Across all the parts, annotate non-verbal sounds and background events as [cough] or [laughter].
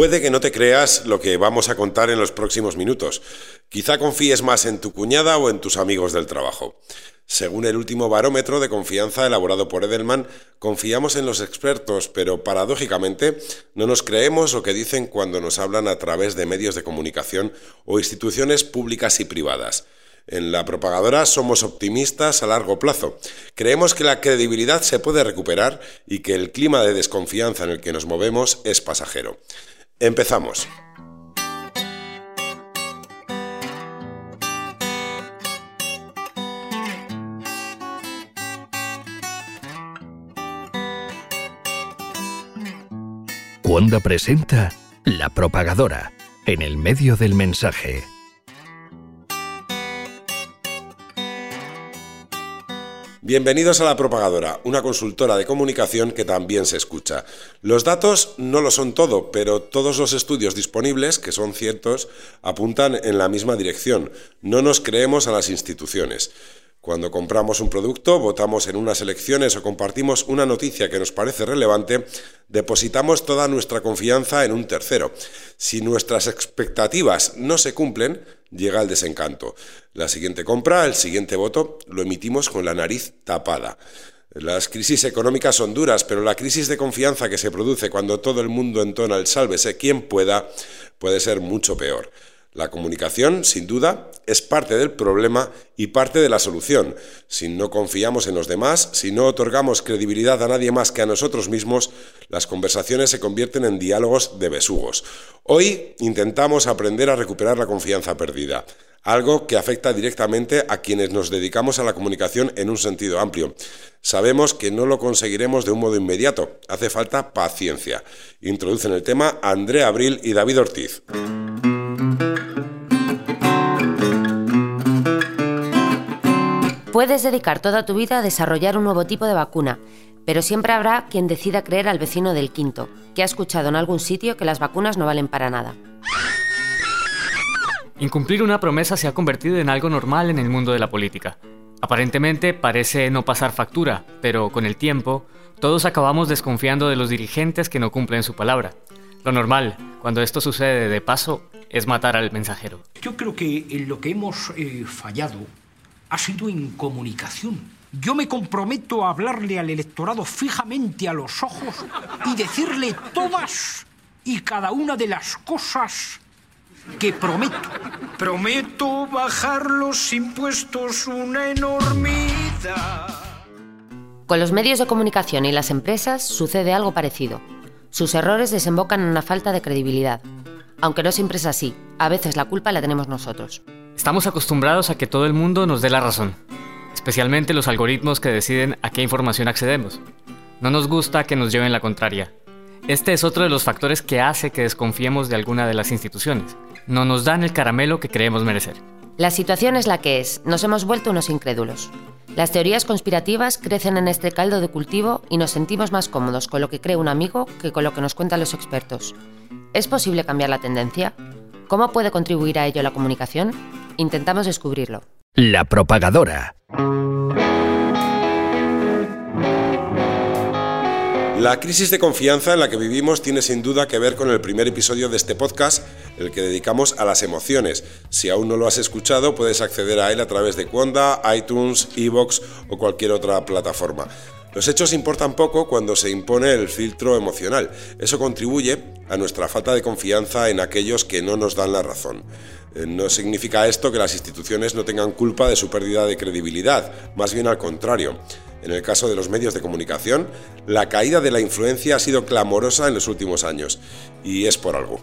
Puede que no te creas lo que vamos a contar en los próximos minutos. Quizá confíes más en tu cuñada o en tus amigos del trabajo. Según el último barómetro de confianza elaborado por Edelman, confiamos en los expertos, pero paradójicamente no nos creemos lo que dicen cuando nos hablan a través de medios de comunicación o instituciones públicas y privadas. En la propagadora somos optimistas a largo plazo. Creemos que la credibilidad se puede recuperar y que el clima de desconfianza en el que nos movemos es pasajero. Empezamos. Wanda presenta La Propagadora, en el medio del mensaje. Bienvenidos a La Propagadora, una consultora de comunicación que también se escucha. Los datos no lo son todo, pero todos los estudios disponibles, que son ciertos, apuntan en la misma dirección. No nos creemos a las instituciones. Cuando compramos un producto, votamos en unas elecciones o compartimos una noticia que nos parece relevante, depositamos toda nuestra confianza en un tercero. Si nuestras expectativas no se cumplen, llega el desencanto. La siguiente compra, el siguiente voto, lo emitimos con la nariz tapada. Las crisis económicas son duras, pero la crisis de confianza que se produce cuando todo el mundo entona el sálvese quien pueda puede ser mucho peor. La comunicación, sin duda, es parte del problema y parte de la solución. Si no confiamos en los demás, si no otorgamos credibilidad a nadie más que a nosotros mismos, las conversaciones se convierten en diálogos de besugos. Hoy intentamos aprender a recuperar la confianza perdida, algo que afecta directamente a quienes nos dedicamos a la comunicación en un sentido amplio. Sabemos que no lo conseguiremos de un modo inmediato, hace falta paciencia. Introducen el tema Andrea Abril y David Ortiz. Puedes dedicar toda tu vida a desarrollar un nuevo tipo de vacuna, pero siempre habrá quien decida creer al vecino del quinto, que ha escuchado en algún sitio que las vacunas no valen para nada. Incumplir una promesa se ha convertido en algo normal en el mundo de la política. Aparentemente parece no pasar factura, pero con el tiempo todos acabamos desconfiando de los dirigentes que no cumplen su palabra. Lo normal, cuando esto sucede de paso, es matar al mensajero. Yo creo que lo que hemos eh, fallado ha sido en comunicación. Yo me comprometo a hablarle al electorado fijamente a los ojos y decirle todas y cada una de las cosas que prometo. Prometo bajar los impuestos una enormidad. Con los medios de comunicación y las empresas sucede algo parecido. Sus errores desembocan en una falta de credibilidad. Aunque no siempre es así, a veces la culpa la tenemos nosotros. Estamos acostumbrados a que todo el mundo nos dé la razón, especialmente los algoritmos que deciden a qué información accedemos. No nos gusta que nos lleven la contraria. Este es otro de los factores que hace que desconfiemos de alguna de las instituciones. No nos dan el caramelo que creemos merecer. La situación es la que es, nos hemos vuelto unos incrédulos. Las teorías conspirativas crecen en este caldo de cultivo y nos sentimos más cómodos con lo que cree un amigo que con lo que nos cuentan los expertos. ¿Es posible cambiar la tendencia? ¿Cómo puede contribuir a ello la comunicación? Intentamos descubrirlo. La propagadora. La crisis de confianza en la que vivimos tiene sin duda que ver con el primer episodio de este podcast, el que dedicamos a las emociones. Si aún no lo has escuchado, puedes acceder a él a través de Quanda, iTunes, Evox o cualquier otra plataforma. Los hechos importan poco cuando se impone el filtro emocional. Eso contribuye a nuestra falta de confianza en aquellos que no nos dan la razón. Eh, no significa esto que las instituciones no tengan culpa de su pérdida de credibilidad, más bien al contrario. En el caso de los medios de comunicación, la caída de la influencia ha sido clamorosa en los últimos años, y es por algo.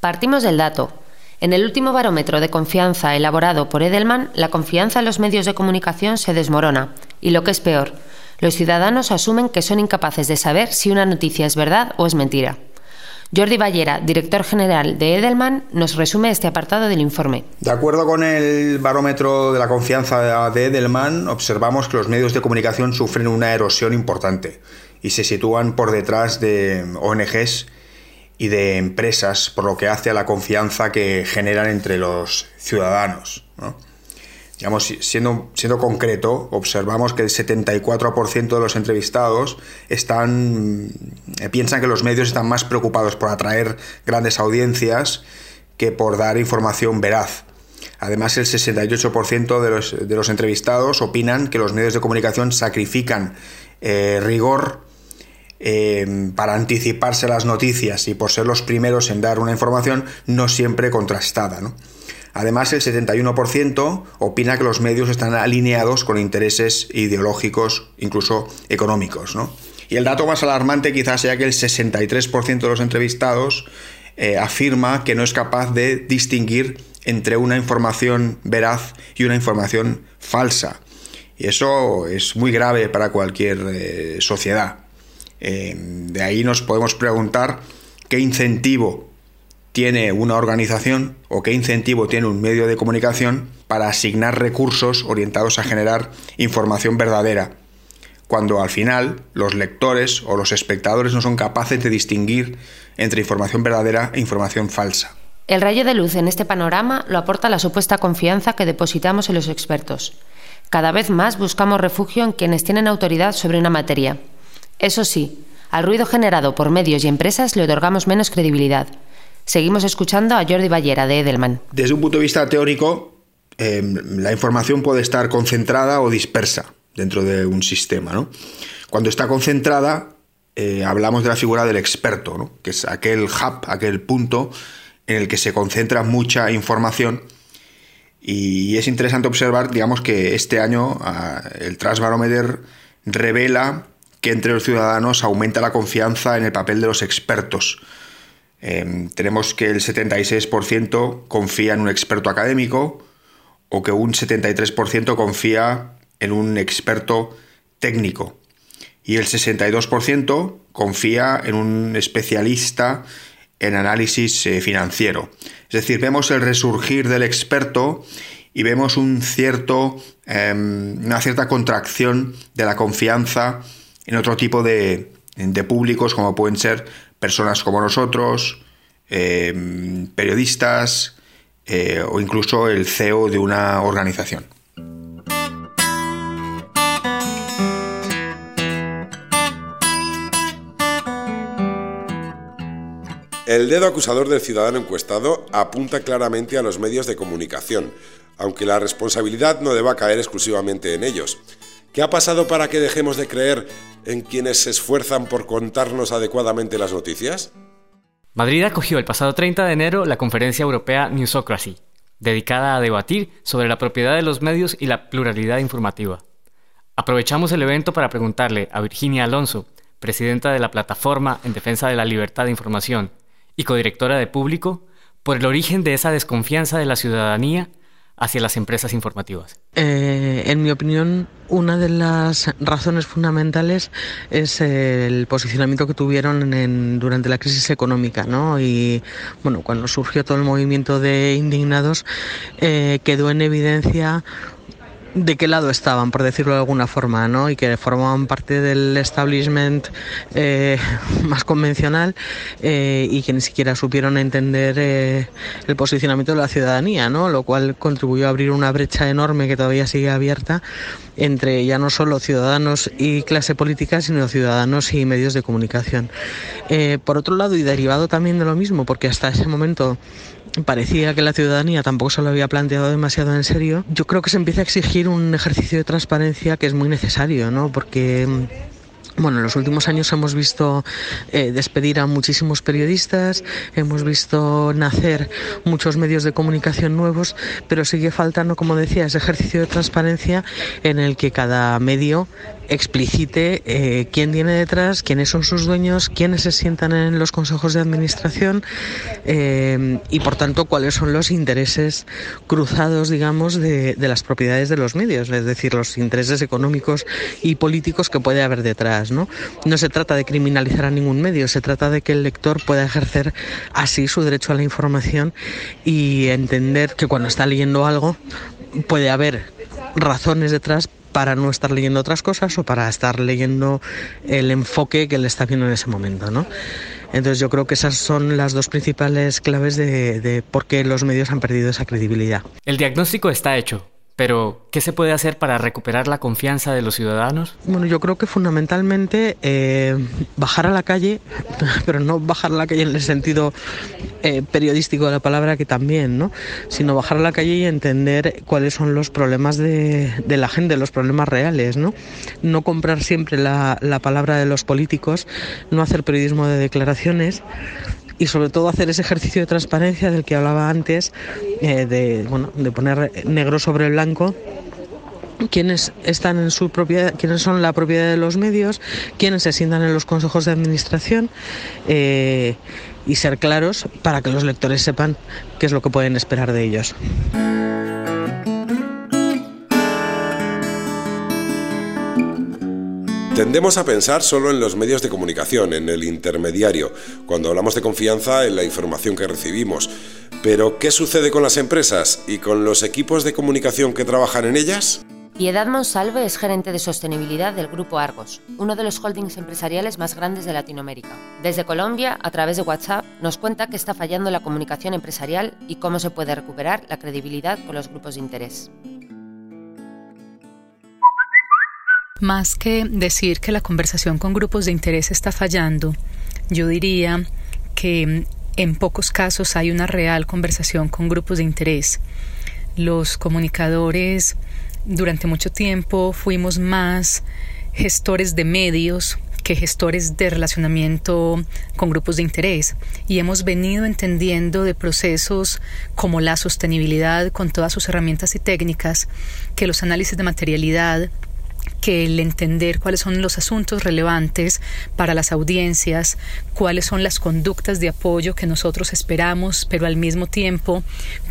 Partimos del dato. En el último barómetro de confianza elaborado por Edelman, la confianza en los medios de comunicación se desmorona, y lo que es peor, los ciudadanos asumen que son incapaces de saber si una noticia es verdad o es mentira. Jordi Ballera, director general de Edelman, nos resume este apartado del informe. De acuerdo con el barómetro de la confianza de Edelman, observamos que los medios de comunicación sufren una erosión importante y se sitúan por detrás de ONGs y de empresas, por lo que hace a la confianza que generan entre los ciudadanos. Siendo, siendo concreto, observamos que el 74% de los entrevistados están, eh, piensan que los medios están más preocupados por atraer grandes audiencias que por dar información veraz. Además, el 68% de los, de los, entrevistados opinan que los medios de comunicación sacrifican eh, rigor eh, para anticiparse las noticias y por ser los primeros en dar una información no siempre contrastada. Además, el 71% opina que los medios están alineados con intereses ideológicos, incluso económicos. Y el dato más alarmante quizás sea que el 63% de los entrevistados eh, afirma que no es capaz de distinguir entre una información veraz y una información falsa. Y eso es muy grave para cualquier eh, sociedad. Eh, de ahí nos podemos preguntar qué incentivo tiene una organización o qué incentivo tiene un medio de comunicación para asignar recursos orientados a generar información verdadera, cuando al final los lectores o los espectadores no son capaces de distinguir entre información verdadera e información falsa. El rayo de luz en este panorama lo aporta la supuesta confianza que depositamos en los expertos. Cada vez más buscamos refugio en quienes tienen autoridad sobre una materia. Eso sí, al ruido generado por medios y empresas le otorgamos menos credibilidad. Seguimos escuchando a Jordi Ballera de Edelman. Desde un punto de vista teórico, em, la información puede estar concentrada o dispersa dentro de un sistema. ¿no? Cuando está concentrada, eh, hablamos de la figura del experto, ¿no? que es aquel hub, aquel punto en el que se concentra mucha información. Y es interesante observar, digamos, que este año el Transbarometer revela que entre los ciudadanos aumenta la confianza en el papel de los expertos Em, tenemos que el 76% confía en un experto académico o que un 73% confía en un experto técnico y el 62% confía en un especialista en análisis eh, financiero. Es decir, vemos el resurgir del experto y vemos un cierto, em, una cierta contracción de la confianza en otro tipo de, de públicos como pueden ser personas como nosotros, em, periodistas eh, o incluso el CEO de una organización. El dedo acusador del ciudadano encuestado apunta claramente a los medios de comunicación, aunque la responsabilidad no deba caer exclusivamente en ellos. ¿Qué ha pasado para que dejemos de creer en quienes se esfuerzan por contarnos adecuadamente las noticias? Madrid acogió el pasado 30 de enero la conferencia europea Newsocracy, dedicada a debatir sobre la propiedad de los medios y la pluralidad informativa. Aprovechamos el evento para preguntarle a Virginia Alonso, presidenta de la Plataforma en Defensa de la Libertad de Información y codirectora de Público, por el origen de esa desconfianza de la ciudadanía hacia las empresas informativas? Eh, en mi opinión, una de las razones fundamentales es el posicionamiento que tuvieron en, durante la crisis económica, ¿no? Y bueno, cuando surgió todo el movimiento de indignados, eh, quedó en evidencia de qué lado estaban, por decirlo de alguna forma, ¿no? Y que formaban parte del establishment eh, [laughs] más convencional eh, y que ni siquiera supieron entender eh, el posicionamiento de la ciudadanía, ¿no? Lo cual contribuyó a abrir una brecha enorme que todavía sigue abierta entre ya no solo ciudadanos y clase política, sino ciudadanos y medios de comunicación. por otro lado, y derivado también de lo mismo, porque hasta ese momento parecía que la ciudadanía tampoco se lo había planteado demasiado en serio, yo creo que se empieza a exigir un ejercicio de transparencia que es muy necesario, ¿no? Porque bueno, en los últimos años hemos visto eh, despedir a muchísimos periodistas, hemos visto nacer muchos medios de comunicación nuevos, pero sigue faltando, como decía, ese ejercicio de transparencia en el que cada medio explicite eh, quién tiene detrás, quiénes son sus dueños, quiénes se sientan en los consejos de administración eh, y, por tanto, cuáles son los intereses cruzados, digamos, de, de las propiedades de los medios, es decir, los intereses económicos y políticos que puede haber detrás. ¿no? se trata de criminalizar a ningún medio, se trata de que el lector pueda ejercer así su derecho a la información y entender que cuando está leyendo algo puede haber razones detrás para no estar leyendo otras cosas o para estar leyendo el enfoque que le está viendo en ese momento, ¿no? Entonces yo creo que esas son las dos principales claves de, de por qué los medios han perdido esa credibilidad. El diagnóstico está hecho, Pero, ¿qué se puede hacer para recuperar la confianza de los ciudadanos? Bueno, yo creo que fundamentalmente eh, bajar a la calle, [laughs] pero no bajar a la calle en el sentido eh, periodístico de la palabra, que también, ¿no? Sino bajar a la calle y entender cuáles son los problemas de, la gente, los problemas reales, ¿no? No comprar siempre la, la palabra de los políticos, no hacer periodismo de declaraciones y sobre todo hacer ese ejercicio de transparencia del que hablaba antes, eh, de, bueno, de poner negro sobre blanco quiénes están en su propiedad, quiénes son la propiedad de los medios, quiénes se sientan en los consejos de administración eh, y ser claros para que los lectores sepan qué es lo que pueden esperar de ellos. Tendemos a pensar solo en los medios de comunicación, en el intermediario, cuando hablamos de confianza en la información que recibimos. Pero, ¿qué sucede con las empresas y con los equipos de comunicación que trabajan en ellas? Piedad Monsalve es gerente de sostenibilidad del Grupo Argos, uno de los holdings empresariales más grandes de Latinoamérica. Desde Colombia, a través de WhatsApp, nos cuenta que está fallando la comunicación empresarial y cómo se puede recuperar la credibilidad con los grupos de interés. Más que decir que la conversación con grupos de interés está fallando, yo diría que en pocos casos hay una real conversación con grupos de interés. Los comunicadores durante mucho tiempo fuimos más gestores de medios que gestores de relacionamiento con grupos de interés y hemos venido entendiendo de procesos como la sostenibilidad con todas sus herramientas y técnicas, que los análisis de materialidad que el entender cuáles son los asuntos relevantes para las audiencias, cuáles son las conductas de apoyo que nosotros esperamos, pero al mismo tiempo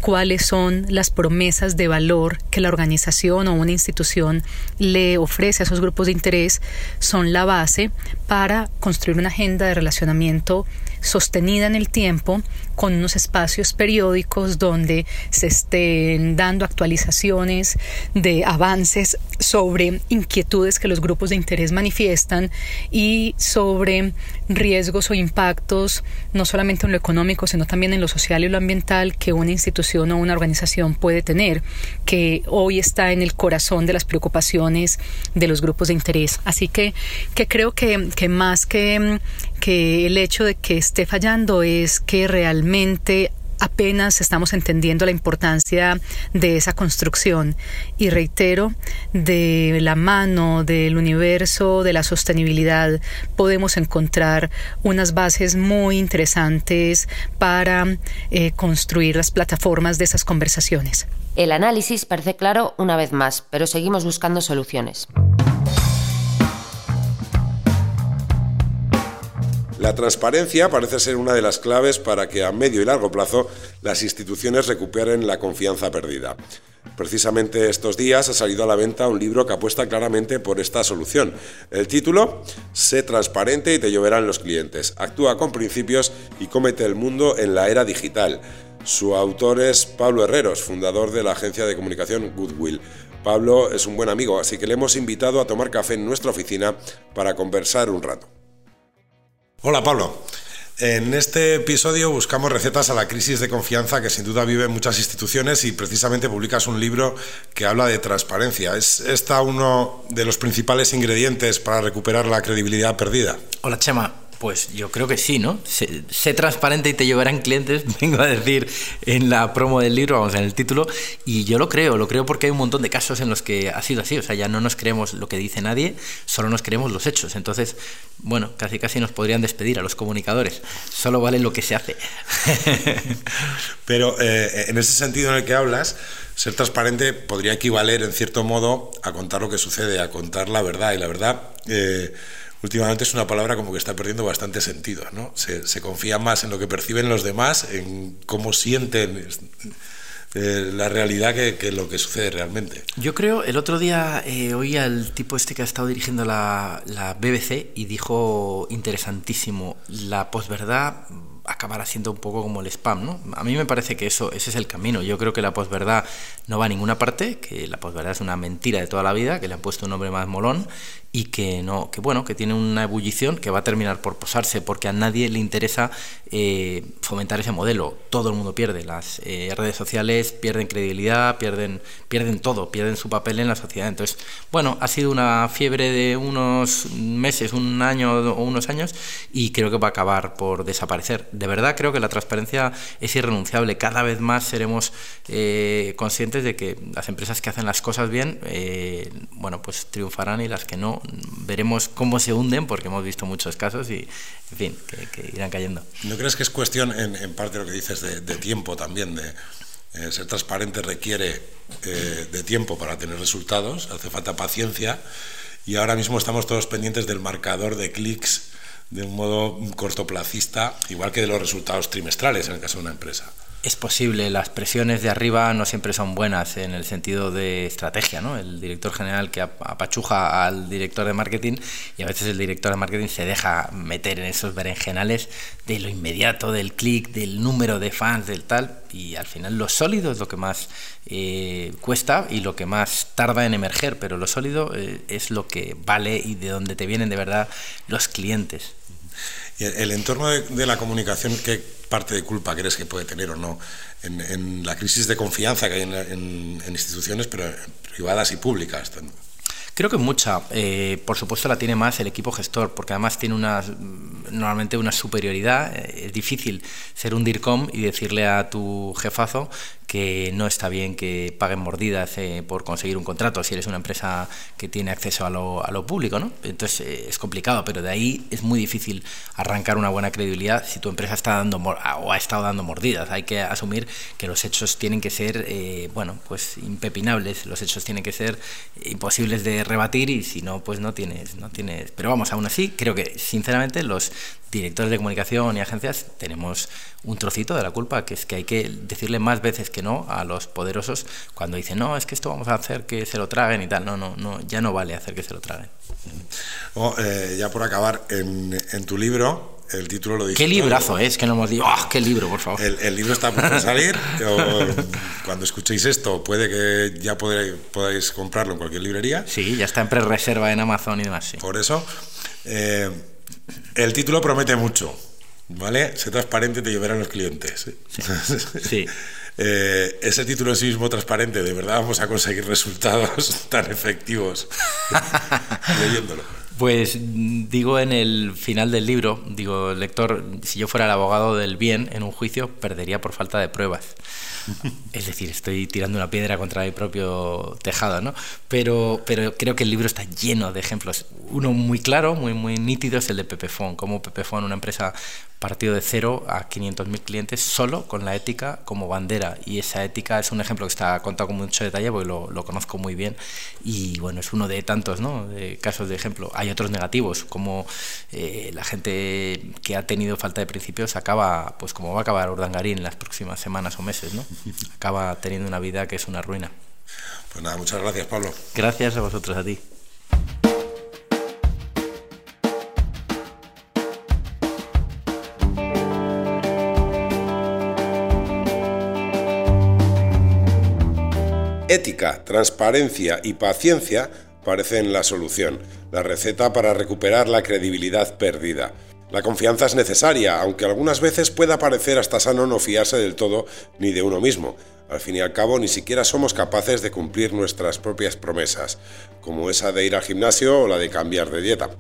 cuáles son las promesas de valor que la organización o una institución le ofrece a esos grupos de interés, son la base para construir una agenda de relacionamiento sostenida en el tiempo con unos espacios periódicos donde se estén dando actualizaciones de avances sobre inquietudes que los grupos de interés manifiestan y sobre riesgos o impactos no solamente en lo económico sino también en lo social y lo ambiental que una institución o una organización puede tener que hoy está en el corazón de las preocupaciones de los grupos de interés. Así que, que creo que, que más que, que el hecho de que esté fallando es que realmente apenas estamos entendiendo la importancia de esa construcción y reitero, de la mano del universo de la sostenibilidad podemos encontrar unas bases muy interesantes para eh, construir las plataformas de esas conversaciones. El análisis parece claro una vez más, pero seguimos buscando soluciones. La transparencia parece ser una de las claves para que a medio y largo plazo las instituciones recuperen la confianza perdida. Precisamente estos días ha salido a la venta un libro que apuesta claramente por esta solución. El título, Sé transparente y te lloverán los clientes. Actúa con principios y cómete el mundo en la era digital. Su autor es Pablo Herreros, fundador de la agencia de comunicación Goodwill. Pablo es un buen amigo, así que le hemos invitado a tomar café en nuestra oficina para conversar un rato. Hola Pablo. En este episodio buscamos recetas a la crisis de confianza que sin duda viven muchas instituciones y precisamente publicas un libro que habla de transparencia. ¿Es esta uno de los principales ingredientes para recuperar la credibilidad perdida? Hola Chema, pues yo creo que sí, ¿no? Sé, transparente y te llevarán clientes, [laughs] vengo a decir en la promo del libro, vamos, en el título, y yo lo creo, lo creo porque hay un montón de casos en los que ha sido así, o sea, ya no nos creemos lo que dice nadie, solo nos creemos los hechos, entonces, bueno, casi casi nos podrían despedir a los comunicadores, solo vale lo que se hace. [laughs] Pero eh, en ese sentido en el que hablas, ser transparente podría equivaler en cierto modo a contar lo que sucede, a contar la verdad, y la verdad... Eh, últimamente es una palabra como que está perdiendo bastante sentido, ¿no? Se, confía más en lo que perciben los demás, en cómo sienten eh, la realidad que, lo que sucede realmente. Yo creo, el otro día eh, oí al tipo este que ha estado dirigiendo la, la BBC y dijo interesantísimo, la posverdad acabará siendo un poco como el spam, ¿no? A mí me parece que eso, ese es el camino. Yo creo que la posverdad no va a ninguna parte, que la posverdad es una mentira de toda la vida, que le han puesto un nombre más molón y que no, que bueno, que tiene una ebullición que va a terminar por posarse, porque a nadie le interesa eh, fomentar ese modelo. Todo el mundo pierde. Las eh, redes sociales pierden credibilidad, pierden, pierden todo, pierden su papel en la sociedad. Entonces, bueno, ha sido una fiebre de unos meses, un año o unos años, y creo que va a acabar por desaparecer. De verdad creo que la transparencia es irrenunciable. Cada vez más seremos eh, conscientes de que las empresas que hacen las cosas bien, bueno, pues triunfarán y las que no veremos cómo se hunden, porque hemos visto muchos casos y, en fin, que, irán cayendo. ¿No crees que es cuestión, en, parte lo que dices, de, tiempo también? De, eh, ser transparente requiere eh, de tiempo para tener resultados, hace falta paciencia y ahora mismo estamos todos pendientes del marcador de clics de un modo cortoplacista, igual que de los resultados trimestrales en el caso de una empresa es posible, las presiones de arriba no siempre son buenas en el sentido de estrategia, ¿no? El director general que apachuja al director de marketing y a veces el director de marketing se deja meter en esos berenjenales de lo inmediato, del clic, del número de fans, del tal, y al final lo sólido es lo que más eh, cuesta y lo que más tarda en emerger, pero lo sólido eh, es lo que vale y de donde te vienen de verdad los clientes. El, entorno de, la comunicación, ¿qué parte de culpa crees que puede tener o no en, la crisis de confianza que hay en, instituciones pero privadas y públicas? Creo que mucha. Eh, por supuesto la tiene más el equipo gestor, porque además tiene una, normalmente una superioridad. Eh, es difícil ser un DIRCOM y decirle a tu jefazo que no está bien que paguen mordidas eh, por conseguir un contrato si eres una empresa que tiene acceso a lo, a público, ¿no? Entonces eh, es complicado, pero de ahí es muy difícil arrancar una buena credibilidad si tu empresa está dando o ha estado dando mordidas. Hay que asumir que los hechos tienen que ser, eh, bueno, pues impepinables, los hechos tienen que ser imposibles de rebatir y si no, pues no tienes, no tienes. Pero vamos, aún así, creo que sinceramente los directores de comunicación y agencias tenemos un trocito de la culpa, que es que hay que decirle más veces que no a los poderosos cuando dicen, no, es que esto vamos a hacer que se lo traguen y tal. No, no, no ya no vale hacer que se lo traguen. Oh, ya por acabar, en, en, tu libro, el título lo dice. ¿Qué librazo es? Que no hemos dicho, ¡ah, qué libro, por favor! El, libro está de [laughs] salir. cuando escuchéis esto, puede que ya podáis, podáis comprarlo en cualquier librería. Sí, ya está en pre-reserva en Amazon y demás. Sí. Por eso. Eh, el título promete mucho, ¿vale? Sé transparente te llevarán los clientes. Sí. [laughs] Eh, ese título en sí mismo transparente, ¿de verdad vamos a conseguir resultados [laughs] tan efectivos leyéndolo? Pues digo en el final del libro, digo, lector, si yo fuera el abogado del bien en un juicio, perdería por falta de pruebas. [laughs] Es decir, estoy tirando una piedra contra mi propio tejado, ¿no? Pero, pero creo que el libro está lleno de ejemplos. Uno muy claro, muy, muy nítido, es el de Pepefon. Como Pepefon, una empresa partido de cero a 500.000 clientes solo con la ética como bandera. Y esa ética es un ejemplo que está contado con mucho detalle porque lo, lo conozco muy bien. Y bueno, es uno de tantos ¿no? de casos de ejemplo. Hay otros negativos, como eh, la gente que ha tenido falta de principios acaba, pues como va a acabar Urdangarín en las próximas semanas o meses, ¿no? [laughs] acaba teniendo una vida que es una ruina. Pues nada, muchas gracias, Pablo. Gracias a vosotros, a ti. Ética, transparencia y paciencia parecen la solución, la receta para recuperar la credibilidad perdida. La confianza es necesaria, aunque algunas veces pueda parecer hasta sano no fiarse del todo ni de uno mismo. Al fin y al cabo, ni siquiera somos capaces de cumplir nuestras propias promesas, como esa de ir al gimnasio o la de cambiar de dieta.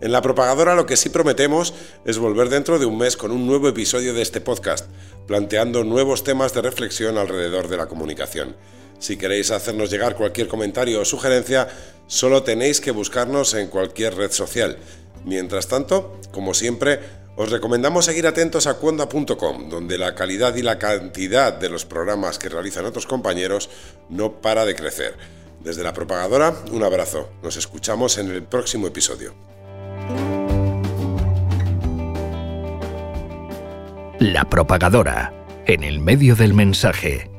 En la propagadora lo que sí prometemos es volver dentro de un mes con un nuevo episodio de este podcast, planteando nuevos temas de reflexión alrededor de la comunicación. Si queréis hacernos llegar cualquier comentario o sugerencia, solo tenéis que buscarnos en cualquier red social. Mientras tanto, como siempre, os recomendamos seguir atentos a cuonda.com, donde la calidad y la cantidad de los programas que realizan otros compañeros no para de crecer. Desde la propagadora, un abrazo. Nos escuchamos en el próximo episodio. La propagadora, en el medio del mensaje